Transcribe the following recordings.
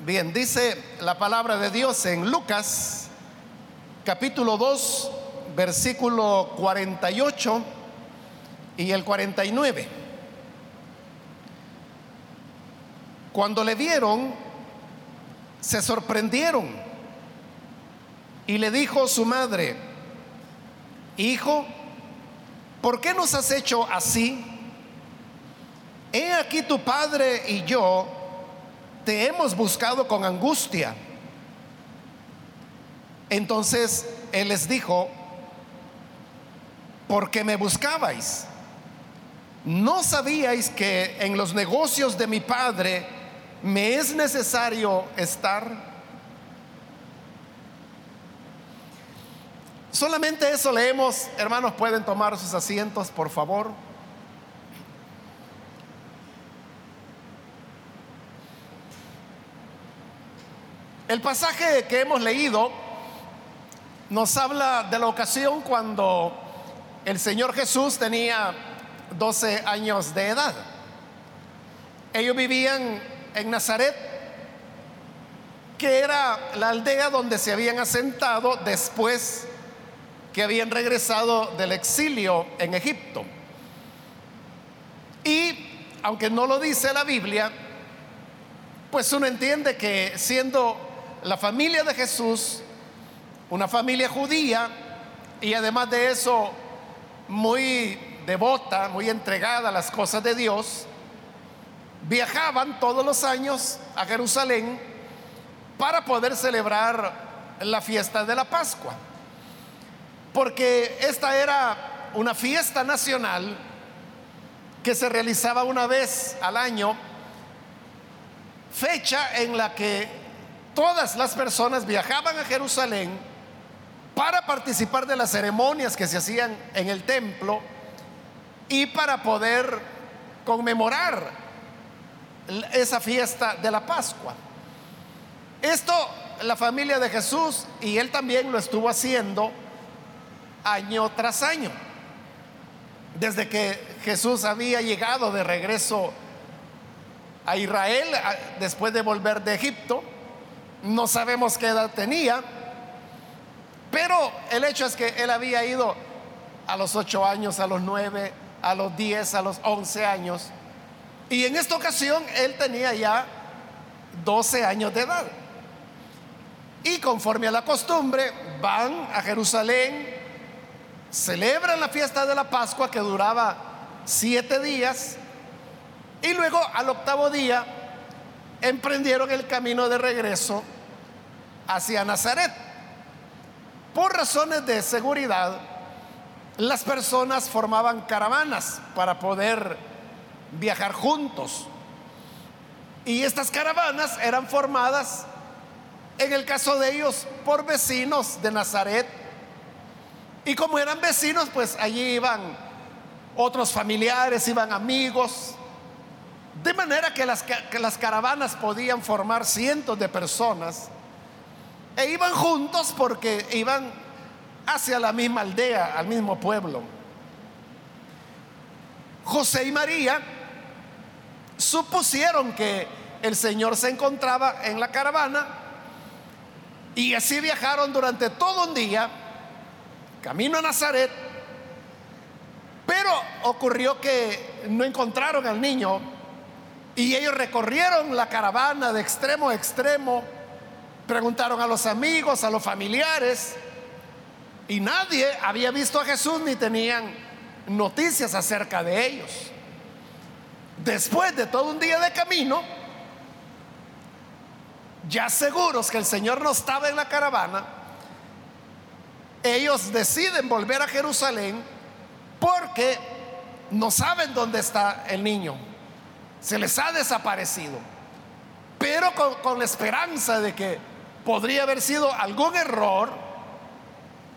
Bien, dice la palabra de Dios en Lucas capítulo 2, versículo 48 y el 49. Cuando le vieron, se sorprendieron y le dijo su madre, hijo, ¿por qué nos has hecho así? He aquí tu padre y yo te hemos buscado con angustia. Entonces él les dijo, ¿por qué me buscabais? ¿No sabíais que en los negocios de mi padre me es necesario estar? Solamente eso leemos. Hermanos, pueden tomar sus asientos, por favor. El pasaje que hemos leído nos habla de la ocasión cuando el Señor Jesús tenía 12 años de edad. Ellos vivían en Nazaret, que era la aldea donde se habían asentado después que habían regresado del exilio en Egipto. Y aunque no lo dice la Biblia, pues uno entiende que siendo la familia de Jesús, una familia judía y además de eso muy devota, muy entregada a las cosas de Dios, viajaban todos los años a Jerusalén para poder celebrar la fiesta de la Pascua. Porque esta era una fiesta nacional que se realizaba una vez al año, fecha en la que todas las personas viajaban a Jerusalén para participar de las ceremonias que se hacían en el templo y para poder conmemorar esa fiesta de la Pascua. Esto la familia de Jesús y él también lo estuvo haciendo año tras año. Desde que Jesús había llegado de regreso a Israel después de volver de Egipto, no sabemos qué edad tenía, pero el hecho es que él había ido a los ocho años, a los nueve, a los diez, a los once años. Y en esta ocasión él tenía ya doce años de edad. Y conforme a la costumbre, van a Jerusalén, celebran la fiesta de la Pascua que duraba siete días, y luego al octavo día emprendieron el camino de regreso hacia Nazaret. Por razones de seguridad, las personas formaban caravanas para poder viajar juntos. Y estas caravanas eran formadas, en el caso de ellos, por vecinos de Nazaret. Y como eran vecinos, pues allí iban otros familiares, iban amigos, de manera que las, caravanas podían formar cientos de personas e iban juntos porque iban hacia la misma aldea, al mismo pueblo. José y María supusieron que el Señor se encontraba en la caravana y así viajaron durante todo un día, camino a Nazaret, pero ocurrió que no encontraron al niño y ellos recorrieron la caravana de extremo a extremo, preguntaron a los amigos, a los familiares, y nadie había visto a Jesús ni tenían noticias acerca de ellos. Después de todo un día de camino, ya seguros que el Señor no estaba en la caravana, ellos deciden volver a Jerusalén porque no saben dónde está el niño se les ha desaparecido. Pero con, la esperanza de que podría haber sido algún error,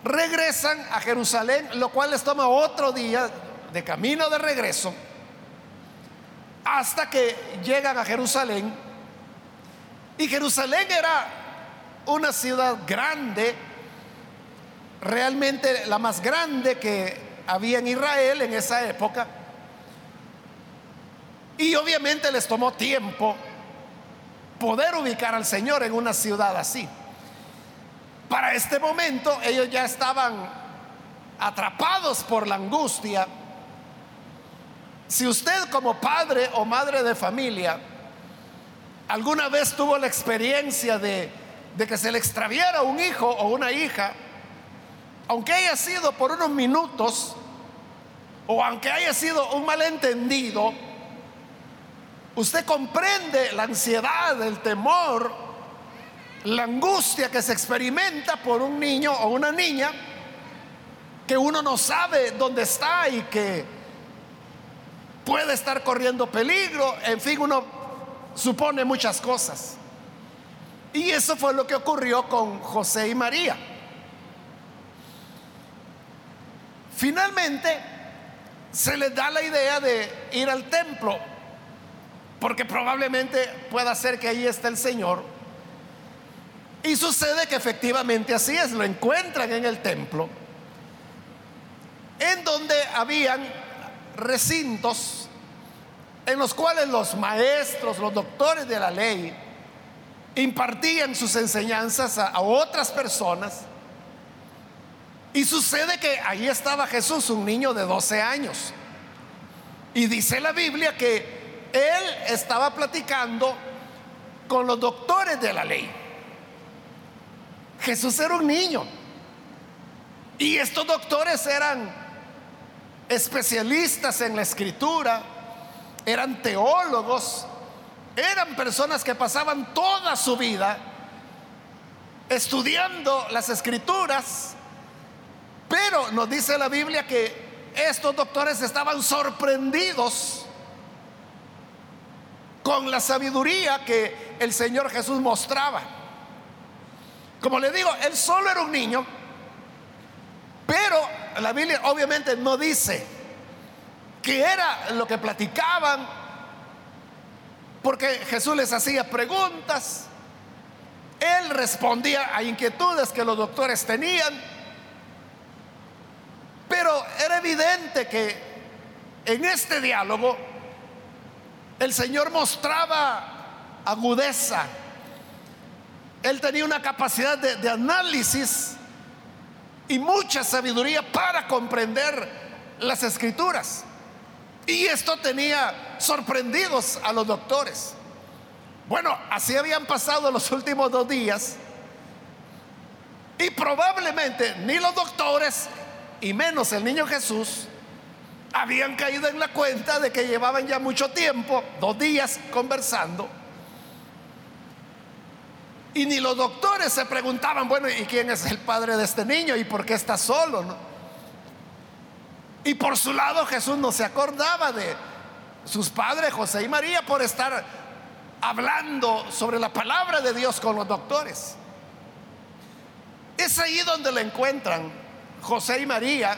regresan a Jerusalén, lo cual les toma otro día de camino de regreso, hasta que llegan a Jerusalén. Y Jerusalén era una ciudad grande, realmente la más grande que había en Israel en esa época y obviamente les tomó tiempo poder ubicar al Señor en una ciudad así. Para este momento ellos ya estaban atrapados por la angustia. Si usted como padre o madre de familia alguna vez tuvo la experiencia de, que se le extraviera un hijo o una hija, aunque haya sido por unos minutos, o aunque haya sido un malentendido, usted comprende la ansiedad, el temor, la angustia que se experimenta por un niño o una niña que uno no sabe dónde está y que puede estar corriendo peligro, en fin, uno supone muchas cosas. Y eso fue lo que ocurrió con José y María. Finalmente, se les da la idea de ir al templo, porque probablemente pueda ser que ahí está el Señor. Y sucede que efectivamente así es, lo encuentran en el templo, en donde habían recintos en los cuales los maestros, los doctores de la ley, impartían sus enseñanzas a, otras personas. Y sucede que ahí estaba Jesús, un niño de 12 años. Y dice la Biblia que él estaba platicando con los doctores de la ley. Jesús era un niño. Y estos doctores eran especialistas en la escritura, eran teólogos, eran personas que pasaban toda su vida estudiando las escrituras, pero nos dice la Biblia que estos doctores estaban sorprendidos con la sabiduría que el Señor Jesús mostraba. Como le digo, él solo era un niño, pero la Biblia obviamente no dice que era lo que platicaban, porque Jesús les hacía preguntas, él respondía a inquietudes que los doctores tenían, pero era evidente que en este diálogo el Señor mostraba agudeza, él tenía una capacidad de, análisis y mucha sabiduría para comprender las escrituras. Y esto tenía sorprendidos a los doctores. Bueno, así habían pasado los últimos dos días. Y probablemente ni los doctores, y menos el niño Jesús, habían caído en la cuenta de que llevaban ya mucho tiempo, dos días conversando. Y ni los doctores se preguntaban, bueno, ¿y quién es el padre de este niño? ¿Y por qué está solo? ¿no? Y por su lado Jesús no se acordaba de sus padres, José y María, por estar hablando sobre la palabra de Dios con los doctores. Es ahí donde lo encuentran José y María.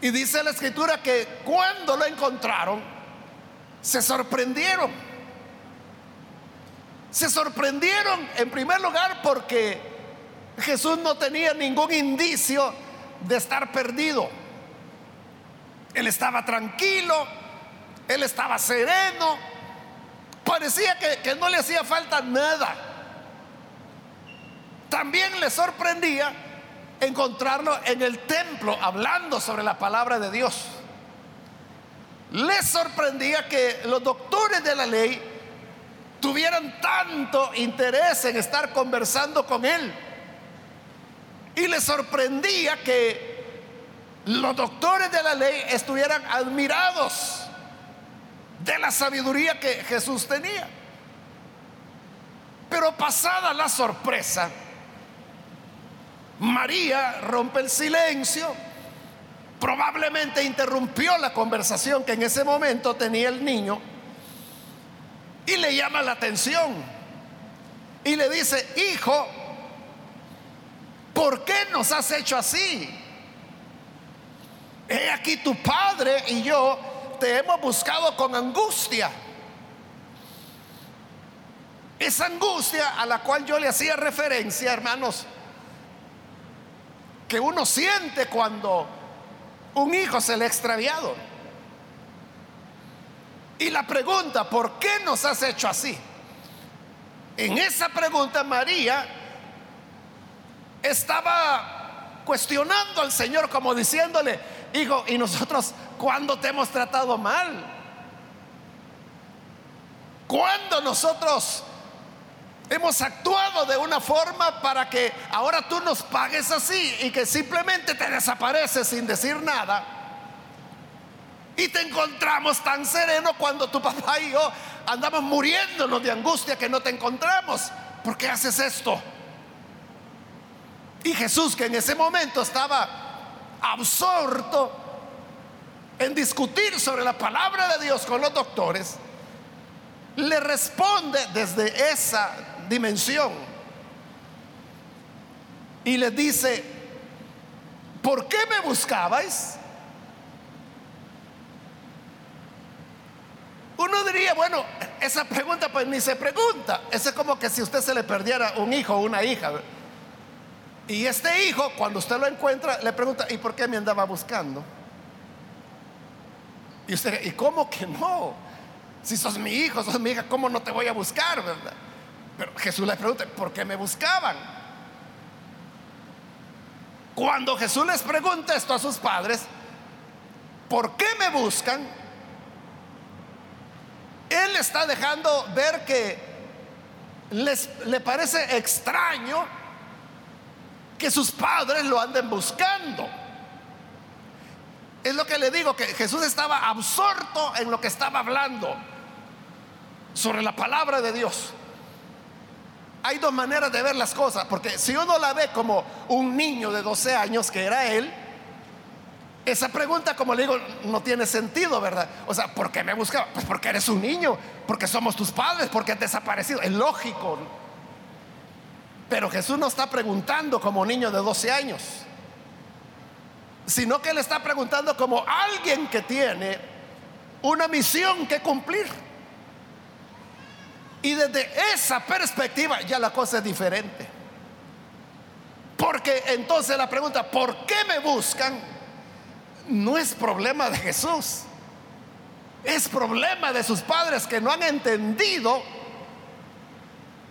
Y dice la escritura que cuando lo encontraron, se sorprendieron. Se sorprendieron en primer lugar porque Jesús no tenía ningún indicio de estar perdido. Él estaba tranquilo, él estaba sereno, parecía que, no le hacía falta nada. También le sorprendía encontrarlo en el templo hablando sobre la palabra de Dios. Le sorprendía que los doctores de la ley tuvieran tanto interés en estar conversando con él. Y le sorprendía que los doctores de la ley estuvieran admirados de la sabiduría que Jesús tenía. Pero pasada la sorpresa, María rompe el silencio, probablemente interrumpió la conversación que en ese momento tenía el niño y le llama la atención y le dice, hijo, ¿por qué nos has hecho así? he aquí tu padre y yo te hemos buscado con angustia. Esa angustia a la cual yo le hacía referencia, hermanos, que uno siente cuando un hijo se le ha extraviado. Y la pregunta, ¿por qué nos has hecho así? En esa pregunta María estaba cuestionando al Señor como diciéndole, hijo, ¿y nosotros cuándo te hemos tratado mal? ¿Cuándo nosotros hemos actuado de una forma para que ahora tú nos pagues así y que simplemente te desapareces sin decir nada? Y te encontramos tan sereno cuando tu papá y yo andamos muriéndonos de angustia que no te encontramos. ¿Por qué haces esto? Y Jesús, que en ese momento estaba absorto en discutir sobre la palabra de Dios con los doctores, le responde desde esa dimensión y le dice, ¿por qué me buscabais? Uno diría, bueno, esa pregunta pues ni se pregunta. Es como que si usted se le perdiera un hijo o una hija. Y este hijo, cuando usted lo encuentra, le pregunta, ¿y por qué me andaba buscando? Y usted, ¿y cómo que no? Si sos mi hijo, sos mi hija, ¿cómo no te voy a buscar, verdad? Pero Jesús le pregunta, ¿por qué me buscaban? Cuando Jesús les pregunta esto a sus padres, ¿por qué me buscan? Él está dejando ver que les, le parece extraño que sus padres lo anden buscando. Es lo que le digo, que Jesús estaba absorto en lo que estaba hablando sobre la palabra de Dios. Hay dos maneras de ver las cosas, porque si uno la ve como un niño de 12 años, que era él, esa pregunta, como le digo, no tiene sentido, ¿verdad? O sea, ¿por qué me buscaba? Pues porque eres un niño, porque somos tus padres, porque has desaparecido. Es lógico. Pero Jesús no está preguntando como niño de 12 años, sino que le está preguntando como alguien que tiene una misión que cumplir. Y desde esa perspectiva ya la cosa es diferente. Porque entonces la pregunta, ¿por qué me buscan? no es problema de Jesús. Es problema de sus padres que no han entendido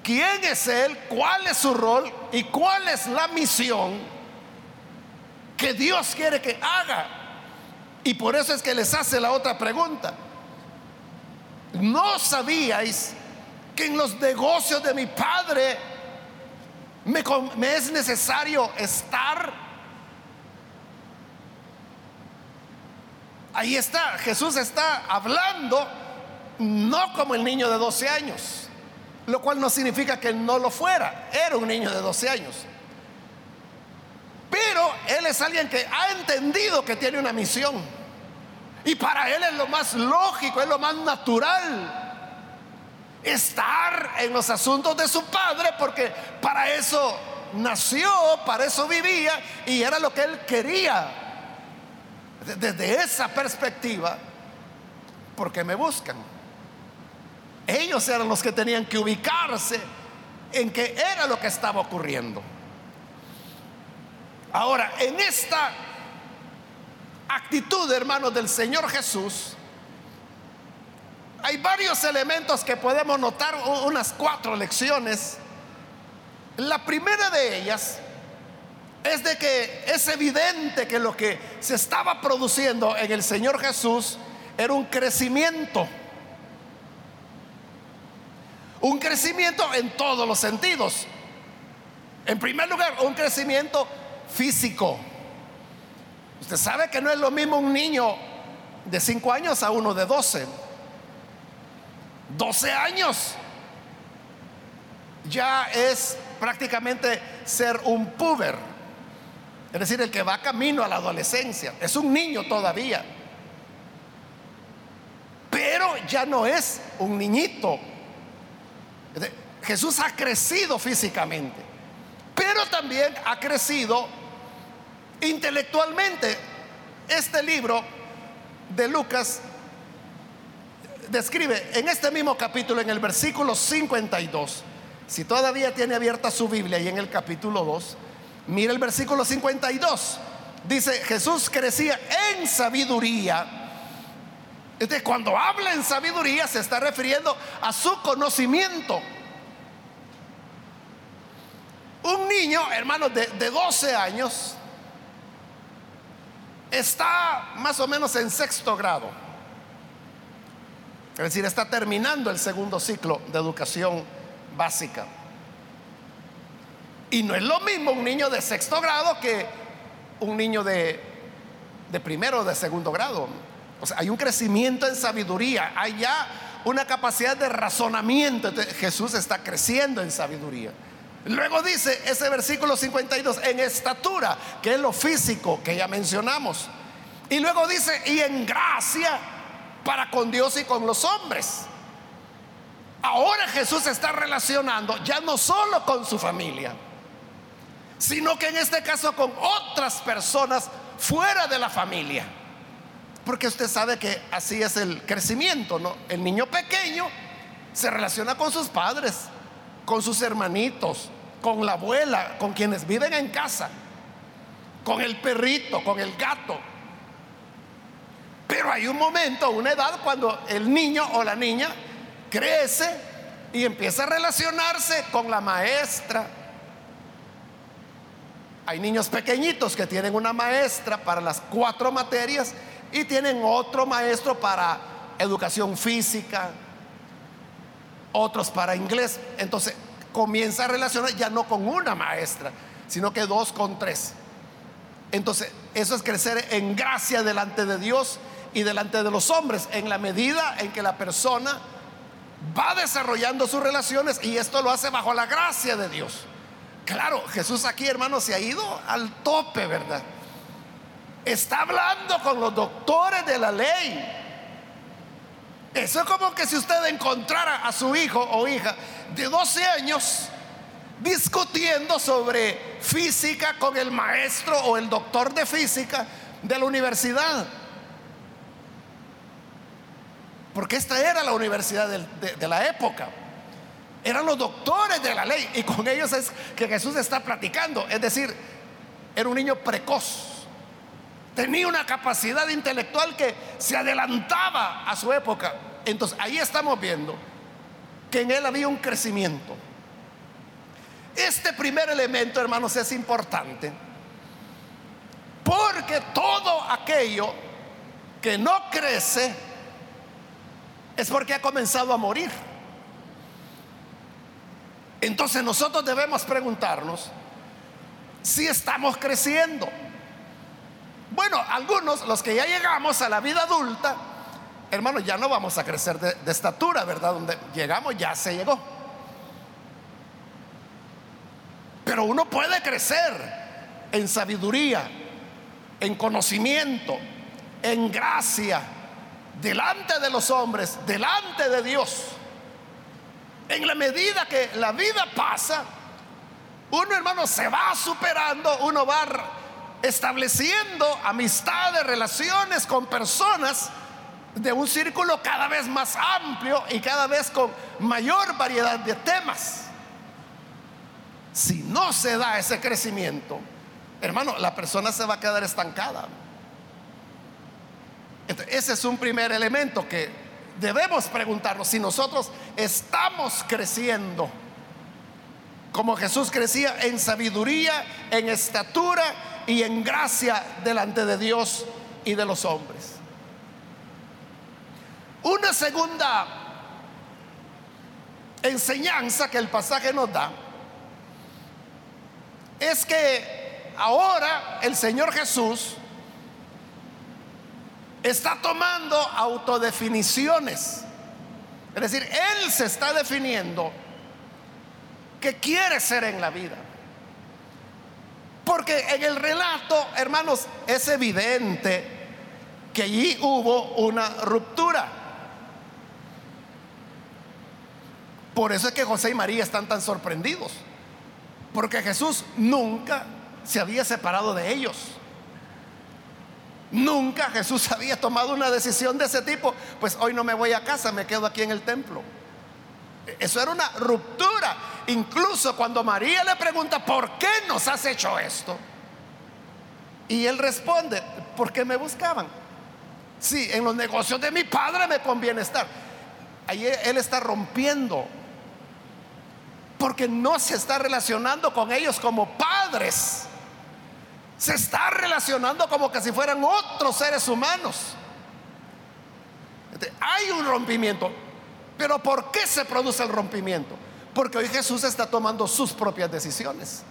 quién es Él, cuál es su rol y cuál es la misión que Dios quiere que haga. Y por eso es que les hace la otra pregunta. ¿No sabíais que en los negocios de mi Padre me, es necesario estar? Ahí está, Jesús está hablando no como el niño de 12 años, lo cual no significa que no lo fuera, era un niño de 12 años. Pero él es alguien que ha entendido que tiene una misión. Y para él es lo más lógico, es lo más natural estar en los asuntos de su padre, porque para eso nació, para eso vivía y era lo que él quería desde esa perspectiva, porque me buscan. Ellos eran los que tenían que ubicarse en que era lo que estaba ocurriendo. Ahora, en esta actitud, hermanos, del Señor Jesús, hay varios elementos que podemos notar, unas cuatro lecciones. La primera de ellas es de que es evidente que lo que se estaba produciendo en el Señor Jesús era un crecimiento. Un crecimiento en todos los sentidos. En primer lugar, un crecimiento físico. Usted sabe que no es lo mismo un niño de 5 años a uno de 12. 12 años ya es prácticamente ser un puber. Es decir, el que va camino a la adolescencia. Es un niño todavía. Pero ya no es un niñito. Jesús ha crecido físicamente, pero también ha crecido intelectualmente. Este libro de Lucas describe en este mismo capítulo, en el versículo 52, si todavía tiene abierta su Biblia y en el capítulo 2, Mira el versículo 52. Dice, Jesús crecía en sabiduría. Entonces, cuando habla en sabiduría se está refiriendo a su conocimiento. niño, hermanos, de, de 12 años, está más o menos en sexto grado. Es decir, está terminando el segundo ciclo de educación básica. Y no es lo mismo un niño de sexto grado que un niño de, de primero o de segundo grado. O sea, hay un crecimiento en sabiduría, hay ya una capacidad de razonamiento. Jesús está creciendo en sabiduría. Luego dice ese versículo 52, en estatura, que es lo físico que ya mencionamos. Y luego dice, y en gracia para con Dios y con los hombres. Ahora Jesús está relacionando ya no solo con su familia, sino que en este caso con otras personas fuera de la familia. Porque usted sabe que así es el crecimiento, ¿no? El niño pequeño se relaciona con sus padres, con sus hermanitos, con la abuela, con quienes viven en casa, con el perrito, con el gato. Pero hay un momento, una edad cuando el niño o la niña crece y empieza a relacionarse con la maestra. Hay niños pequeñitos que tienen una maestra para las cuatro materias y tienen otro maestro para educación física, otros para inglés. Entonces comienza a relacionar ya no con una maestra, sino que dos con tres. Entonces, eso es crecer en gracia delante de Dios y delante de los hombres, en la medida en que la persona va desarrollando sus relaciones y esto lo hace bajo la gracia de Dios. Claro, Jesús aquí, hermano, se ha ido al tope, ¿verdad? Está hablando con los doctores de la ley. Eso es como que si usted encontrara a su hijo o hija de 12 años discutiendo sobre física con el maestro o el doctor de física de la universidad. Porque esta era la universidad de, la época. Eran los doctores de la ley y con ellos es que Jesús está platicando. Es decir, era un niño precoz tenía una capacidad intelectual que se adelantaba a su época. Entonces ahí estamos viendo que en él había un crecimiento. Este primer elemento, hermanos, es importante porque todo aquello que no crece es porque ha comenzado a morir. Entonces nosotros debemos preguntarnos si estamos creciendo. Bueno, algunos, los que ya llegamos a la vida adulta, hermanos, ya no vamos a crecer de, estatura, ¿verdad? Donde llegamos ya se llegó. Pero uno puede crecer en sabiduría, en conocimiento, en gracia, delante de los hombres, delante de Dios. En la medida que la vida pasa, uno hermano se va superando, uno va estableciendo amistades, relaciones con personas de un círculo cada vez más amplio y cada vez con mayor variedad de temas. Si no se da ese crecimiento, hermano, la persona se va a quedar estancada. Ese es un primer elemento que debemos preguntarnos si nosotros estamos creciendo como Jesús crecía en sabiduría, en estatura y en gracia delante de Dios y de los hombres. Una segunda enseñanza que el pasaje nos da es que ahora el Señor Jesús está tomando autodefiniciones. Es decir, Él se está definiendo que quiere ser en la vida. Porque en el relato, hermanos, es evidente que allí hubo una ruptura. Por eso es que José y María están tan sorprendidos. Porque Jesús nunca se había separado de ellos. Nunca Jesús había tomado una decisión de ese tipo. Pues hoy no me voy a casa, me quedo aquí en el templo. Eso era una ruptura. Incluso cuando María le pregunta, ¿por qué nos has hecho esto? Y él responde, ¿por qué me buscaban? Sí, en los negocios de mi padre me conviene estar. Ahí él está rompiendo Porque no se está relacionando con ellos como padres. Se está relacionando como que si fueran otros seres humanos. Hay un rompimiento. Pero ¿por qué se produce el rompimiento? Porque hoy Jesús está tomando sus propias decisiones.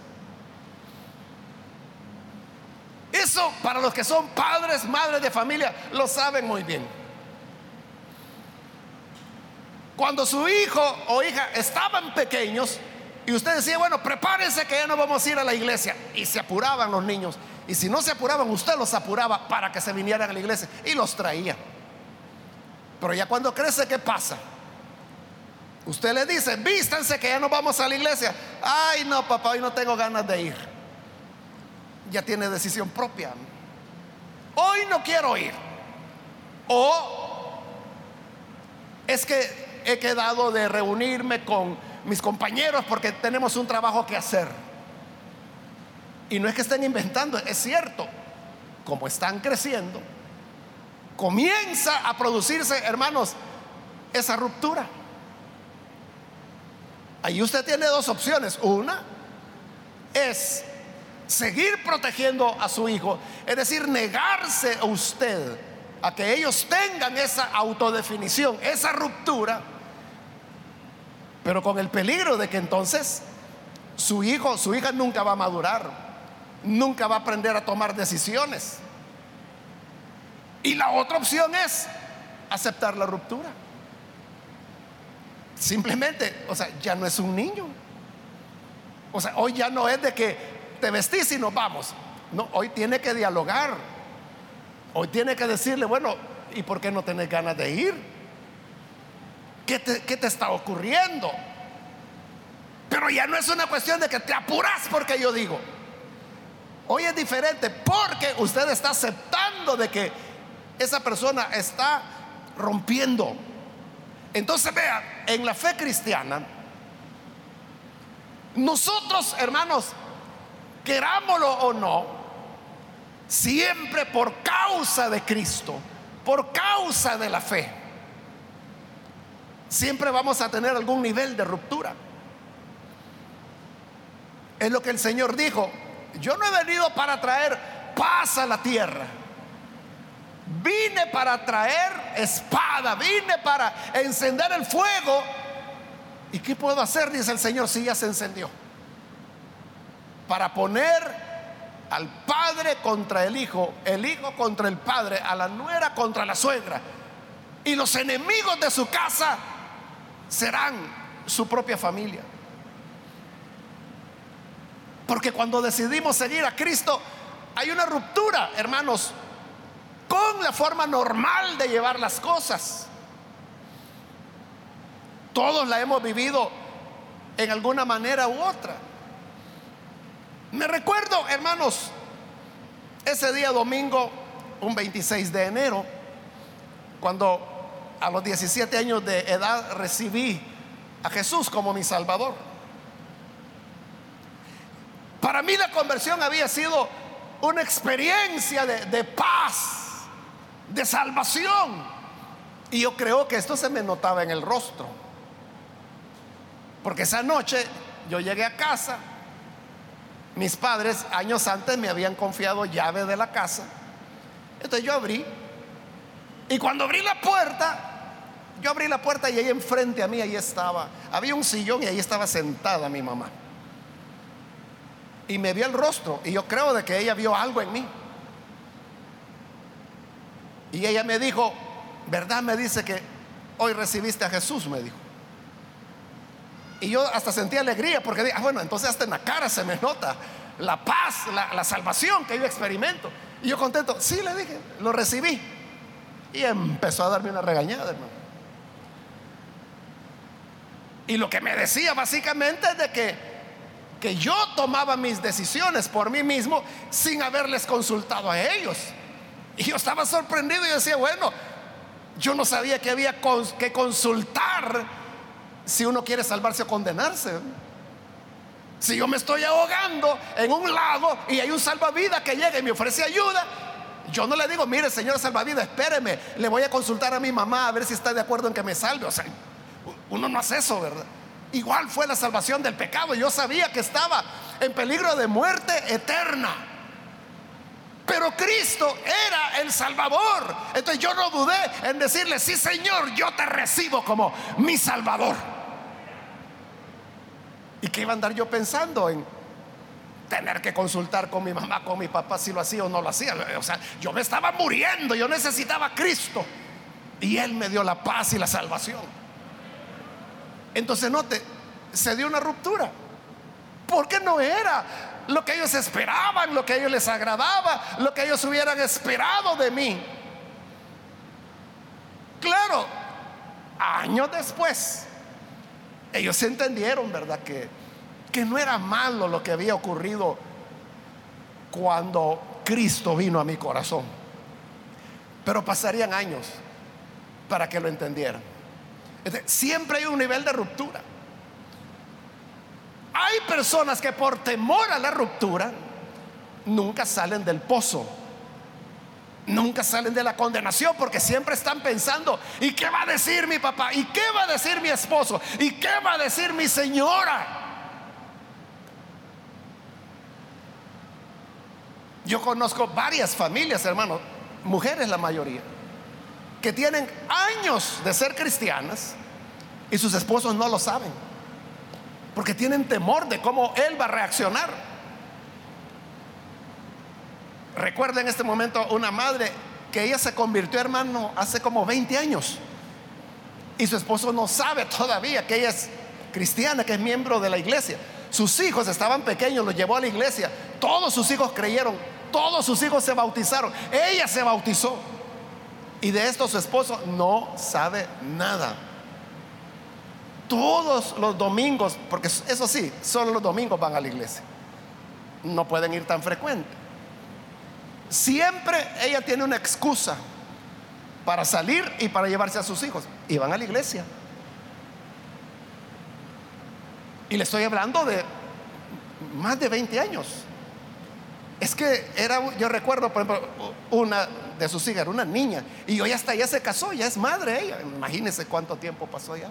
Eso para los que son padres, madres de familia, lo saben muy bien. Cuando su hijo o hija estaban pequeños y usted decía, bueno, prepárense que ya no vamos a ir a la iglesia. Y se apuraban los niños. Y si no se apuraban, usted los apuraba para que se vinieran a la iglesia y los traía. Pero ya cuando crece, ¿qué pasa? Usted le dice, vístanse que ya no vamos a la iglesia. Ay, no, papá, hoy no tengo ganas de ir. Ya tiene decisión propia. Hoy no quiero ir. O es que he quedado de reunirme con mis compañeros porque tenemos un trabajo que hacer. Y no es que estén inventando, es cierto. Como están creciendo, comienza a producirse, hermanos, esa ruptura. Ahí usted tiene dos opciones. Una es seguir protegiendo a su hijo, es decir, negarse a usted a que ellos tengan esa autodefinición, esa ruptura, pero con el peligro de que entonces su hijo, su hija nunca va a madurar, nunca va a aprender a tomar decisiones. Y la otra opción es aceptar la ruptura. Simplemente, o sea, ya no es un niño. O sea, hoy ya no es de que te vestís y nos vamos. No, hoy tiene que dialogar. Hoy tiene que decirle, bueno, ¿y por qué no tenés ganas de ir? ¿Qué te, qué te está ocurriendo? Pero ya no es una cuestión de que te apuras porque yo digo. Hoy es diferente porque usted está aceptando de que esa persona está rompiendo entonces vea, en la fe cristiana, nosotros hermanos, querámoslo o no, siempre por causa de Cristo, por causa de la fe, siempre vamos a tener algún nivel de ruptura. Es lo que el Señor dijo, yo no he venido para traer paz a la tierra Vine para traer espada, vine para encender el fuego. ¿Y qué puedo hacer? Dice el Señor, si ya se encendió. Para poner al padre contra el hijo, el hijo contra el padre, a la nuera contra la suegra. Y los enemigos de su casa serán su propia familia. Porque cuando decidimos seguir a Cristo, hay una ruptura, hermanos, con la forma normal de llevar las cosas. Todos la hemos vivido en alguna manera u otra. Me recuerdo, hermanos, ese día domingo, un 26 de enero, cuando a los 17 años de edad recibí a Jesús como mi Salvador. Para mí la conversión había sido una experiencia de, paz, de salvación. Y yo creo que esto se me notaba en el rostro. Porque esa noche yo llegué a casa, mis padres años antes me habían confiado llave de la casa. Entonces yo abrí. Y cuando abrí la puerta, yo abrí la puerta y ahí enfrente a mí, ahí estaba. Había un sillón y ahí estaba sentada mi mamá. Y me vio el rostro y yo creo de que ella vio algo en mí. Y ella me dijo, ¿verdad? Me dice que hoy recibiste a Jesús, me dijo. Y yo hasta sentí alegría porque dije, ah, bueno, entonces hasta en la cara se me nota la paz, la, salvación que yo experimento. Y yo contento, sí, le dije, lo recibí. Y empezó a darme una regañada, hermano. Y lo que me decía básicamente es de que, que yo tomaba mis decisiones por mí mismo sin haberles consultado a ellos. Y yo estaba sorprendido y decía, bueno, yo no sabía que había que consultar si uno quiere salvarse o condenarse. Si yo me estoy ahogando en un lago y hay un salvavidas que llega y me ofrece ayuda, yo no le digo, mire, señor salvavidas, espéreme, le voy a consultar a mi mamá a ver si está de acuerdo en que me salve. O sea, uno no hace eso, ¿verdad? igual fue la salvación del pecado. Yo sabía que estaba en peligro de muerte eterna. Pero Cristo era el Salvador. Entonces yo no dudé en decirle, sí Señor, yo te recibo como mi Salvador. ¿Y qué iba a andar yo pensando en tener que consultar con mi mamá, con mi papá si lo hacía o no lo hacía? O sea, yo me estaba muriendo, yo necesitaba a Cristo. Y Él me dio la paz y la salvación. Entonces, note, se dio una ruptura. Porque no era lo que ellos esperaban, lo que a ellos les agradaba, lo que ellos hubieran esperado de mí. Claro, años después, ellos entendieron, ¿verdad? Que, que no era malo lo que había ocurrido cuando Cristo vino a mi corazón. Pero pasarían años para que lo entendieran. Siempre hay un nivel de ruptura. Hay personas que por temor a la ruptura nunca salen del pozo. Nunca salen de la condenación porque siempre están pensando, ¿y qué va a decir mi papá? ¿Y qué va a decir mi esposo? ¿Y qué va a decir mi señora? Yo conozco varias familias, hermanos, mujeres la mayoría, que tienen años de ser cristianas y sus esposos no lo saben porque tienen temor de cómo Él va a reaccionar. Recuerda en este momento una madre que ella se convirtió hermano hace como 20 años y su esposo no sabe todavía que ella es cristiana, que es miembro de la iglesia. Sus hijos estaban pequeños, los llevó a la iglesia. Todos sus hijos creyeron, todos sus hijos se bautizaron. Ella se bautizó. Y de esto su esposo no sabe nada todos los domingos, porque eso sí, solo los domingos van a la iglesia. No pueden ir tan frecuente. Siempre ella tiene una excusa para salir y para llevarse a sus hijos. Y van a la iglesia. Y le estoy hablando de más de 20 años. Es que era, yo recuerdo, por ejemplo, una de sus hijas, era una niña, y hoy hasta ya se casó, ya es madre ella. Imagínense cuánto tiempo pasó ya.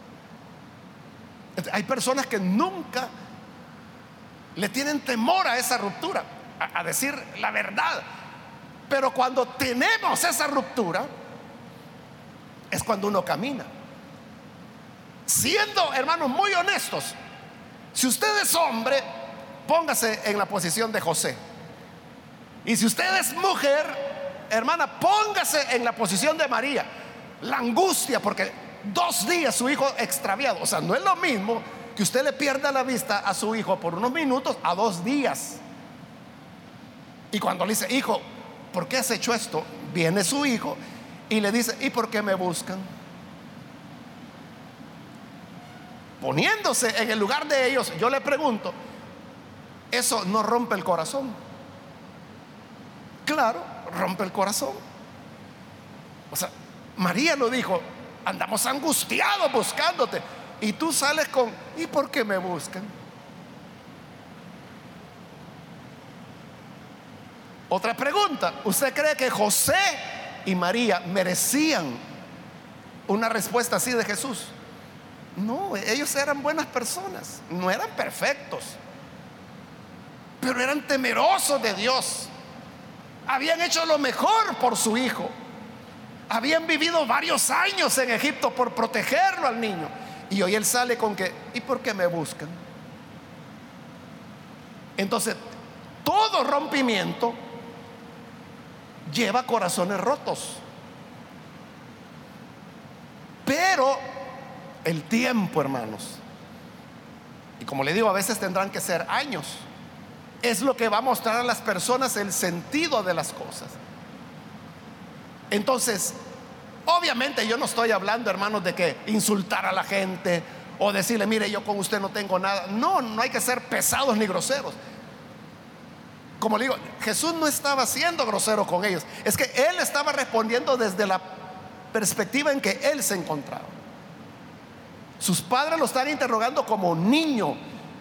Hay personas que nunca le tienen temor a esa ruptura, a, decir la verdad. Pero cuando tenemos esa ruptura, es cuando uno camina. Siendo, hermanos, muy honestos, si usted es hombre, póngase en la posición de José. Y si usted es mujer, hermana, póngase en la posición de María. La angustia, porque dos días su hijo extraviado. O sea, no es lo mismo que usted le pierda la vista a su hijo por unos minutos a dos días. Y cuando le dice, hijo, ¿por qué has hecho esto? Viene su hijo y le dice, ¿y por qué me buscan? Poniéndose en el lugar de ellos, yo le pregunto, ¿eso no rompe el corazón? Claro, rompe el corazón. O sea, María lo dijo, andamos angustiados buscándote. Y tú sales con, ¿y por qué me buscan? Otra pregunta, ¿usted cree que José y María merecían una respuesta así de Jesús? No, ellos eran buenas personas, no eran perfectos, pero eran temerosos de Dios. Habían hecho lo mejor por su hijo. Habían vivido varios años en Egipto por protegerlo al niño. Y hoy él sale con que, ¿y por qué me buscan? Entonces, todo rompimiento lleva corazones rotos. Pero el tiempo, hermanos, y como le digo, a veces tendrán que ser años, es lo que va a mostrar a las personas el sentido de las cosas. Entonces, obviamente yo no estoy hablando, hermanos, de que insultar a la gente o decirle, mire, yo con usted no tengo nada. No, no hay que ser pesados ni groseros. Como le digo, Jesús no estaba siendo grosero con ellos. Es que Él estaba respondiendo desde la perspectiva en que Él se encontraba. Sus padres lo están interrogando como niño,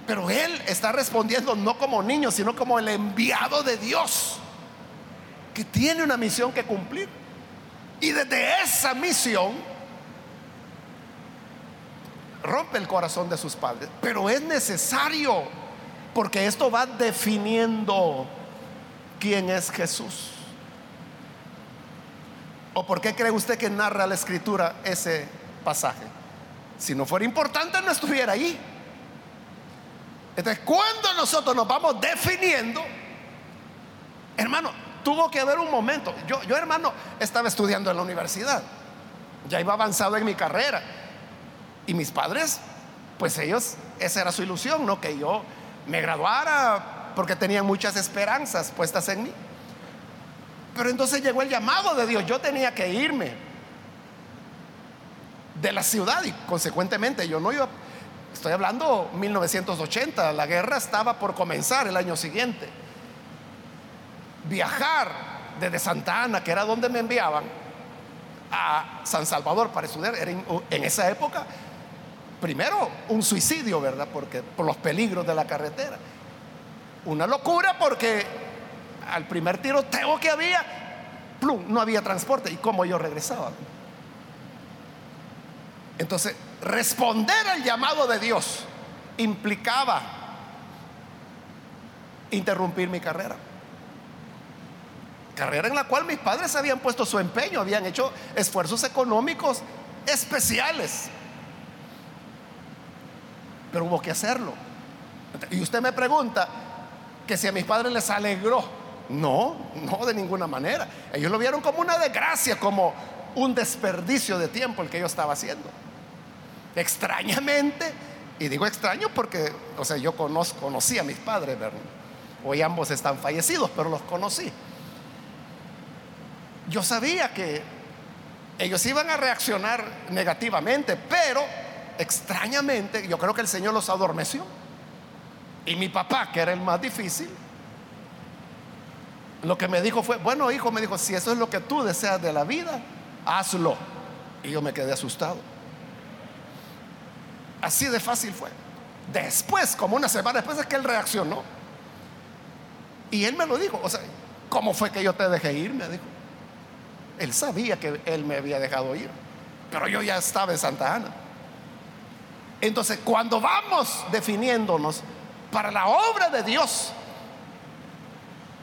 pero Él está respondiendo no como niño, sino como el enviado de Dios, que tiene una misión que cumplir. Y desde esa misión rompe el corazón de sus padres, pero es necesario porque esto va definiendo quién es Jesús. ¿O por qué cree usted que narra la escritura ese pasaje? Si no fuera importante, no estuviera ahí. Entonces, cuando nosotros nos vamos definiendo, hermano, tuvo que haber un momento. Yo, yo, hermano, estaba estudiando en la universidad. Ya iba avanzado en mi carrera. Y mis padres, pues ellos, esa era su ilusión, ¿no? Que yo me graduara porque tenían muchas esperanzas puestas en mí. Pero entonces llegó el llamado de Dios. Yo tenía que irme de la ciudad y consecuentemente yo no iba, estoy hablando 1980, la guerra estaba por comenzar el año siguiente. Viajar desde Santa Ana, que era donde me enviaban, a San Salvador para estudiar, era en esa época, primero un suicidio, ¿verdad? Porque por los peligros de la carretera. Una locura porque al primer tiroteo que había, plum, no había transporte. ¿Y cómo yo regresaba? Entonces, responder al llamado de Dios implicaba interrumpir mi carrera. Carrera en la cual mis padres habían puesto su empeño, habían hecho esfuerzos económicos especiales. Pero hubo que hacerlo. Y usted me pregunta que si a mis padres les alegró. No, no de ninguna manera. Ellos lo vieron como una desgracia, como un desperdicio de tiempo el que yo estaba haciendo. Extrañamente, y digo extraño porque, o sea, yo conozco, conocí a mis padres, ¿verdad? Hoy ambos están fallecidos, pero los conocí. Yo sabía que ellos iban a reaccionar negativamente, pero extrañamente, yo creo que el Señor los adormeció. Y mi papá, que era el más difícil, lo que me dijo fue, bueno hijo, me dijo, si eso es lo que tú deseas de la vida, hazlo. Y yo me quedé asustado. Así de fácil fue. Después, como una semana después es que él reaccionó. Y él me lo dijo, o sea, ¿cómo fue que yo te dejé ir? Me dijo. Él sabía que él me había dejado ir, pero yo ya estaba en Santa Ana. Entonces, cuando vamos definiéndonos para la obra de Dios,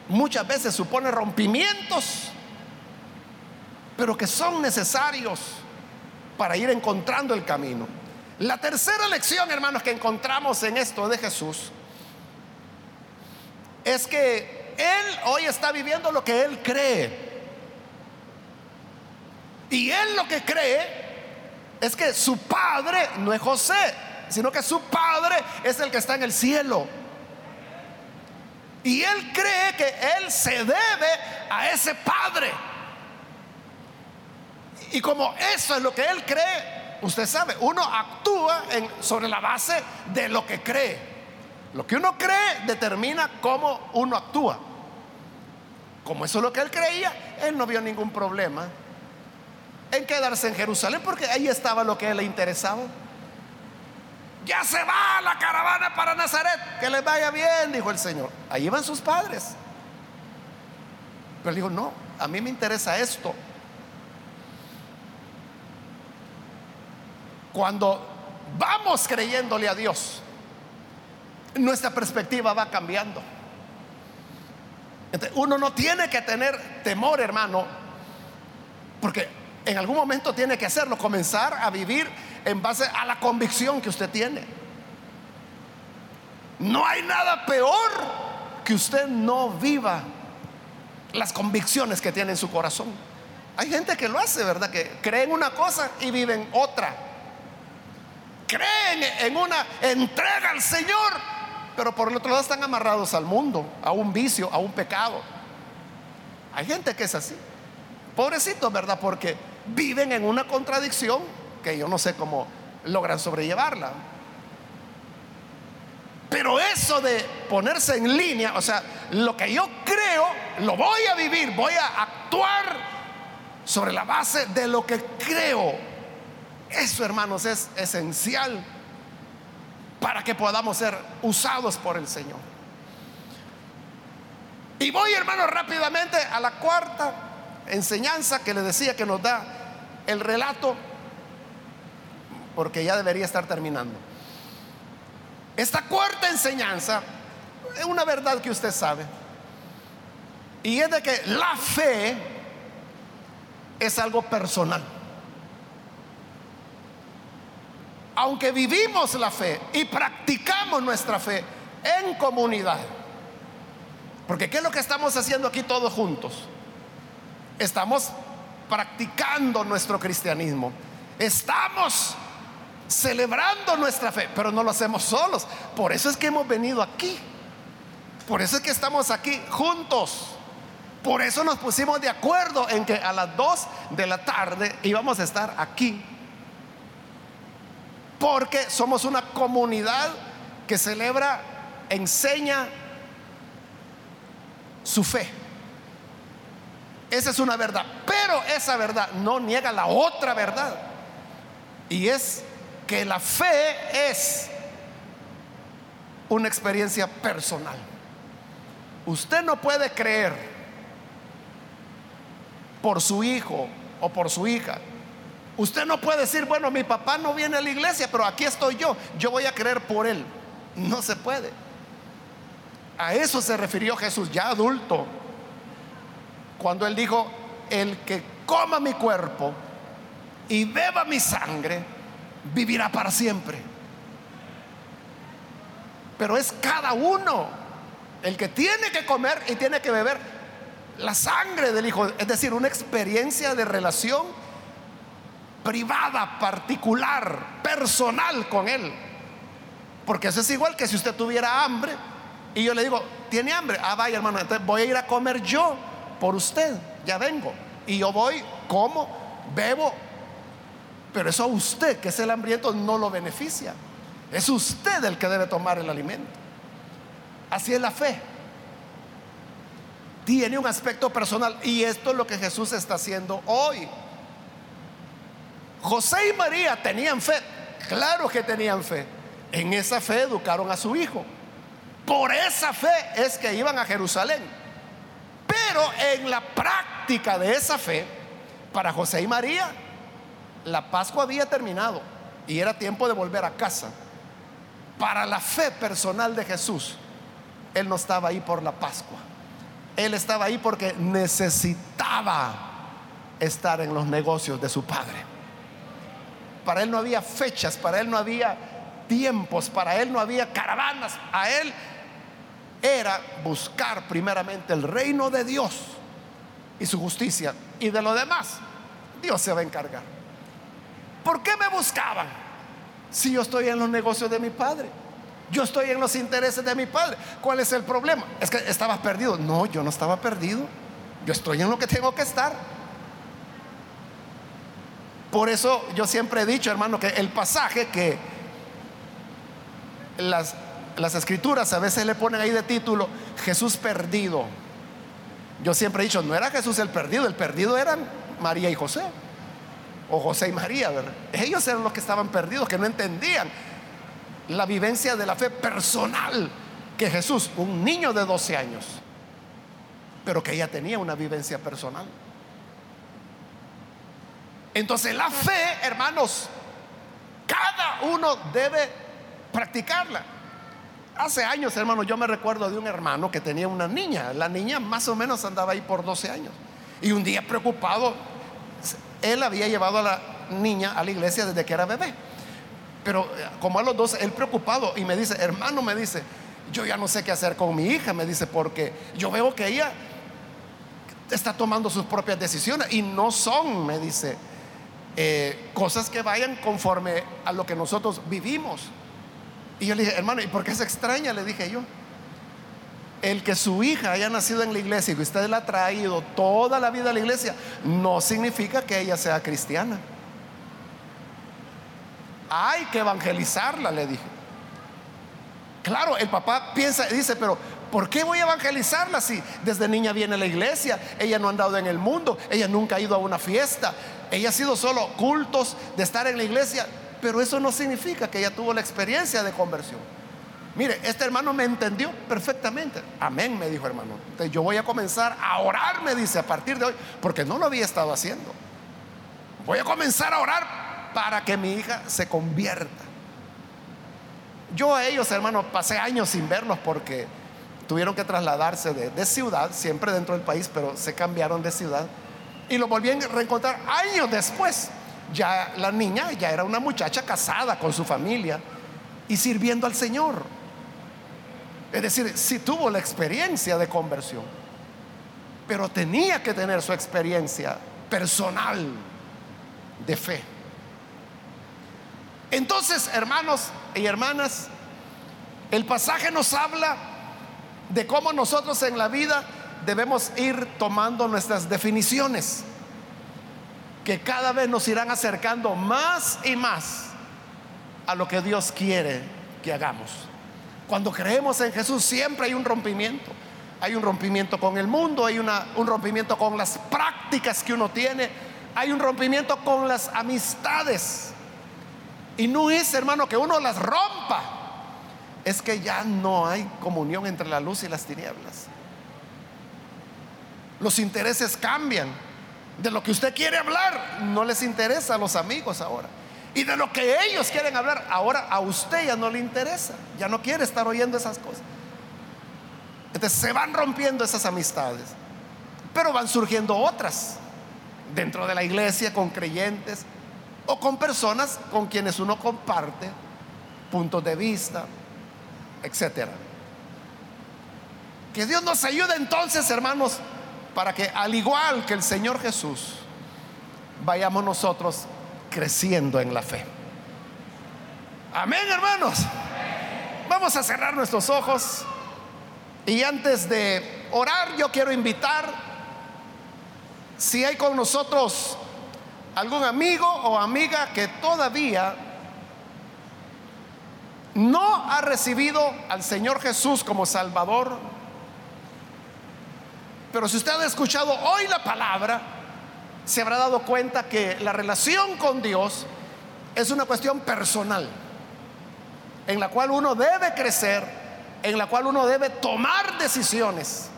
muchas veces supone rompimientos, pero que son necesarios para ir encontrando el camino. La tercera lección, hermanos, que encontramos en esto de Jesús es que Él hoy está viviendo lo que Él cree. Y Él lo que cree es que su padre no es José, sino que su padre es el que está en el cielo. Y él cree que él se debe a ese padre. Y como eso es lo que él cree, usted sabe, uno actúa sobre la base de lo que cree. Lo que uno cree determina cómo uno actúa. Como eso es lo que él creía, él no vio ningún problema en quedarse en Jerusalén porque ahí estaba lo que él le interesaba. Ya se va la caravana para Nazaret, que les vaya bien, dijo el Señor. Ahí van sus padres. Pero él dijo, no, a mí me interesa esto. Cuando vamos creyéndole a Dios, nuestra perspectiva va cambiando. uno no tiene que tener temor, hermano, porque en algún momento tiene que hacerlo, comenzar a vivir en base a la convicción que usted tiene. No hay nada peor que usted no viva las convicciones que tiene en su corazón. Hay gente que lo hace, ¿verdad? Que creen una cosa y viven otra. Creen en una entrega al Señor, pero por el otro lado están amarrados al mundo, a un vicio, a un pecado. Hay gente que es así. Pobrecito, ¿verdad? Porque viven en una contradicción que yo no sé cómo logran sobrellevarla. Pero eso de ponerse en línea, o sea, lo que yo creo, lo voy a vivir, voy a actuar sobre la base de lo que creo. Eso, hermanos, es esencial para que podamos ser usados por el Señor. Y voy, hermanos, rápidamente a la cuarta enseñanza que le decía que nos da el relato porque ya debería estar terminando. Esta cuarta enseñanza es una verdad que usted sabe. Y es de que la fe es algo personal. Aunque vivimos la fe y practicamos nuestra fe en comunidad. Porque ¿qué es lo que estamos haciendo aquí todos juntos? Estamos practicando nuestro cristianismo. Estamos celebrando nuestra fe, pero no lo hacemos solos. Por eso es que hemos venido aquí. Por eso es que estamos aquí juntos. Por eso nos pusimos de acuerdo en que a las 2 de la tarde íbamos a estar aquí. Porque somos una comunidad que celebra, enseña su fe. Esa es una verdad. Pero esa verdad no niega la otra verdad. Y es que la fe es una experiencia personal. Usted no puede creer por su hijo o por su hija. Usted no puede decir, bueno, mi papá no viene a la iglesia, pero aquí estoy yo. Yo voy a creer por él. No se puede. A eso se refirió Jesús ya adulto. Cuando él dijo, el que coma mi cuerpo y beba mi sangre, vivirá para siempre. Pero es cada uno el que tiene que comer y tiene que beber la sangre del Hijo, es decir, una experiencia de relación privada, particular, personal con Él. Porque eso es igual que si usted tuviera hambre y yo le digo, ¿tiene hambre? Ah, vaya hermano, entonces voy a ir a comer yo por usted, ya vengo. Y yo voy, como, bebo pero eso a usted, que es el hambriento, no lo beneficia. Es usted el que debe tomar el alimento. Así es la fe. Tiene un aspecto personal y esto es lo que Jesús está haciendo hoy. José y María tenían fe, claro que tenían fe. En esa fe educaron a su hijo. Por esa fe es que iban a Jerusalén. Pero en la práctica de esa fe, para José y María, la Pascua había terminado y era tiempo de volver a casa. Para la fe personal de Jesús, Él no estaba ahí por la Pascua. Él estaba ahí porque necesitaba estar en los negocios de su Padre. Para Él no había fechas, para Él no había tiempos, para Él no había caravanas. A Él era buscar primeramente el reino de Dios y su justicia. Y de lo demás, Dios se va a encargar. ¿Por qué me buscaban? Si yo estoy en los negocios de mi padre. Yo estoy en los intereses de mi padre. ¿Cuál es el problema? Es que estabas perdido. No, yo no estaba perdido. Yo estoy en lo que tengo que estar. Por eso yo siempre he dicho, hermano, que el pasaje que las, las escrituras a veces le ponen ahí de título, Jesús perdido. Yo siempre he dicho, no era Jesús el perdido, el perdido eran María y José o José y María, ¿verdad? Ellos eran los que estaban perdidos, que no entendían la vivencia de la fe personal que Jesús, un niño de 12 años, pero que ella tenía una vivencia personal. Entonces la fe, hermanos, cada uno debe practicarla. Hace años, hermanos, yo me recuerdo de un hermano que tenía una niña. La niña más o menos andaba ahí por 12 años. Y un día preocupado, él había llevado a la niña a la iglesia desde que era bebé. Pero eh, como a los dos, él preocupado y me dice, hermano, me dice, yo ya no sé qué hacer con mi hija, me dice, porque yo veo que ella está tomando sus propias decisiones y no son, me dice, eh, cosas que vayan conforme a lo que nosotros vivimos. Y yo le dije, hermano, ¿y por qué se extraña? Le dije yo el que su hija haya nacido en la iglesia y que usted la ha traído toda la vida a la iglesia, no significa que ella sea cristiana. Hay que evangelizarla, le dije. Claro, el papá piensa, dice, pero ¿por qué voy a evangelizarla si desde niña viene a la iglesia? Ella no ha andado en el mundo, ella nunca ha ido a una fiesta, ella ha sido solo cultos de estar en la iglesia, pero eso no significa que ella tuvo la experiencia de conversión. Mire, este hermano me entendió perfectamente. Amén, me dijo hermano. Entonces yo voy a comenzar a orar, me dice, a partir de hoy, porque no lo había estado haciendo. Voy a comenzar a orar para que mi hija se convierta. Yo a ellos, hermanos, pasé años sin verlos porque tuvieron que trasladarse de, ciudad, siempre dentro del país, pero se cambiaron de ciudad. Y lo volví a reencontrar años después. Ya la niña ya era una muchacha casada con su familia y sirviendo al Señor. Es decir, sí tuvo la experiencia de conversión, pero tenía que tener su experiencia personal de fe. Entonces, hermanos y hermanas, el pasaje nos habla de cómo nosotros en la vida debemos ir tomando nuestras definiciones, que cada vez nos irán acercando más y más a lo que Dios quiere que hagamos. Cuando creemos en Jesús siempre hay un rompimiento. Hay un rompimiento con el mundo, hay una, un rompimiento con las prácticas que uno tiene, hay un rompimiento con las amistades. Y no es, hermano, que uno las rompa, es que ya no hay comunión entre la luz y las tinieblas. Los intereses cambian. De lo que usted quiere hablar, no les interesa a los amigos ahora. Y de lo que ellos quieren hablar, ahora a usted ya no le interesa. Ya no quiere estar oyendo esas cosas. Entonces se van rompiendo esas amistades. Pero van surgiendo otras dentro de la iglesia con creyentes o con personas con quienes uno comparte puntos de vista, etcétera. Que Dios nos ayude entonces, hermanos, para que al igual que el Señor Jesús, vayamos nosotros creciendo en la fe. Amén, hermanos. Vamos a cerrar nuestros ojos y antes de orar yo quiero invitar, si hay con nosotros algún amigo o amiga que todavía no ha recibido al Señor Jesús como Salvador, pero si usted ha escuchado hoy la palabra, se habrá dado cuenta que la relación con Dios es una cuestión personal, en la cual uno debe crecer, en la cual uno debe tomar decisiones.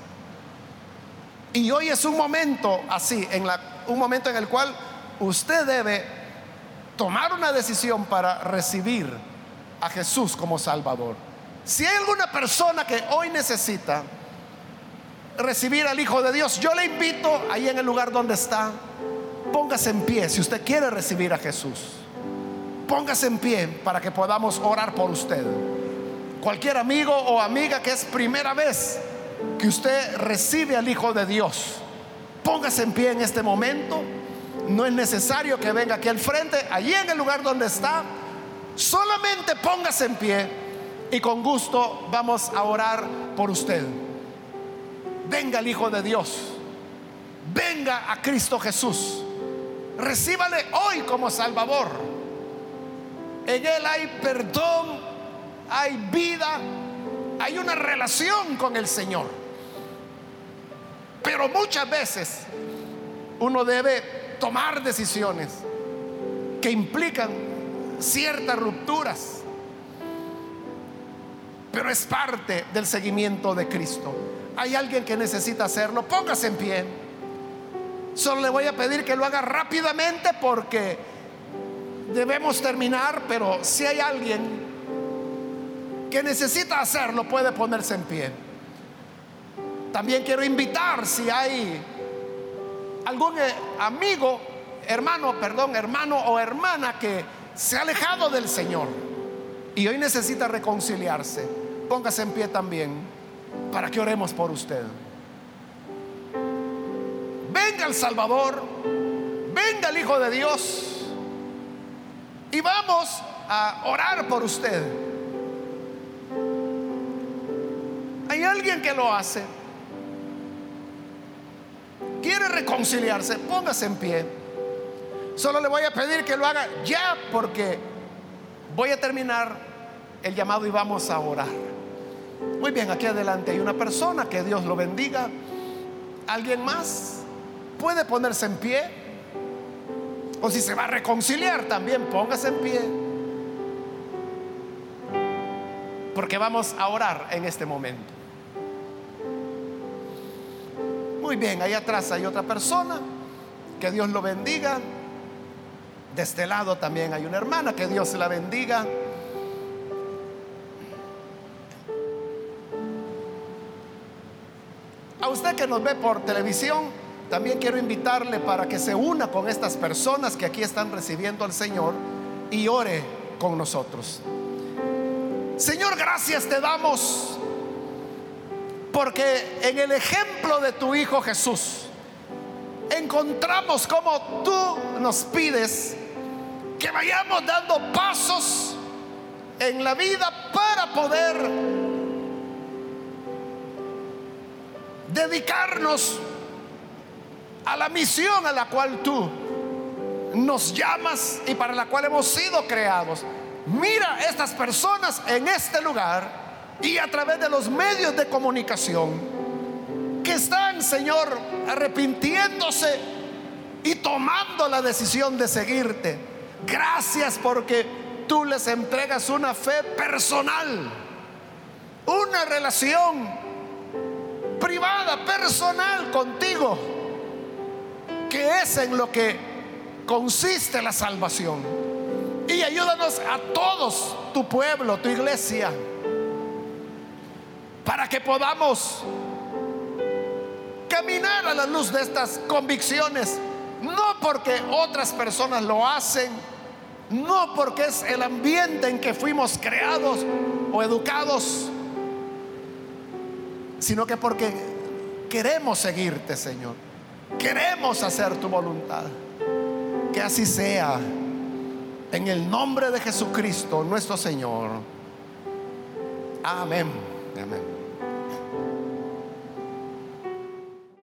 Y hoy es un momento así, un momento en el cual usted debe tomar una decisión para recibir a Jesús como Salvador. Si hay alguna persona que hoy necesita recibir al Hijo de Dios, yo le invito ahí en el lugar donde está, póngase en pie si usted quiere recibir a Jesús. Póngase en pie para que podamos orar por usted. Cualquier amigo o amiga que es primera vez que usted recibe al Hijo de Dios, póngase en pie en este momento. No es necesario que venga aquí al frente, allí en el lugar donde está. Solamente póngase en pie y con gusto vamos a orar por usted venga el Hijo de Dios, venga a Cristo Jesús, recíbale hoy como Salvador. En Él hay perdón, hay vida, hay una relación con el Señor. Pero muchas veces uno debe tomar decisiones que implican ciertas rupturas, pero es parte del seguimiento de Cristo hay alguien que necesita hacerlo, póngase en pie. Solo le voy a pedir que lo haga rápidamente porque debemos terminar, pero si hay alguien que necesita hacerlo, puede ponerse en pie. También quiero invitar si hay algún eh, amigo, hermano, perdón, hermano o hermana que se ha alejado del Señor y hoy necesita reconciliarse, póngase en pie también para que oremos por usted. Venga el Salvador, venga el Hijo de Dios y vamos a orar por usted. Hay alguien que lo hace. Quiere reconciliarse, póngase en pie. Solo le voy a pedir que lo haga ya porque voy a terminar el llamado y vamos a orar. Muy bien, aquí adelante hay una persona, que Dios lo bendiga. ¿Alguien más puede ponerse en pie? O si se va a reconciliar también, póngase en pie. Porque vamos a orar en este momento. Muy bien, ahí atrás hay otra persona. Que Dios lo bendiga. De este lado también hay una hermana, que Dios la bendiga. A usted que nos ve por televisión, también quiero invitarle para que se una con estas personas que aquí están recibiendo al Señor y ore con nosotros. Señor, gracias te damos porque en el ejemplo de tu Hijo Jesús encontramos como tú nos pides que vayamos dando pasos en la vida para poder dedicarnos a la misión a la cual tú nos llamas y para la cual hemos sido creados. Mira estas personas en este lugar y a través de los medios de comunicación que están, Señor, arrepintiéndose y tomando la decisión de seguirte. Gracias porque tú les entregas una fe personal, una relación privada, personal contigo, que es en lo que consiste la salvación. Y ayúdanos a todos, tu pueblo, tu iglesia, para que podamos caminar a la luz de estas convicciones, no porque otras personas lo hacen, no porque es el ambiente en que fuimos creados o educados, sino que porque queremos seguirte, Señor. Queremos hacer tu voluntad. Que así sea. En el nombre de Jesucristo, nuestro Señor. Amén. Amén.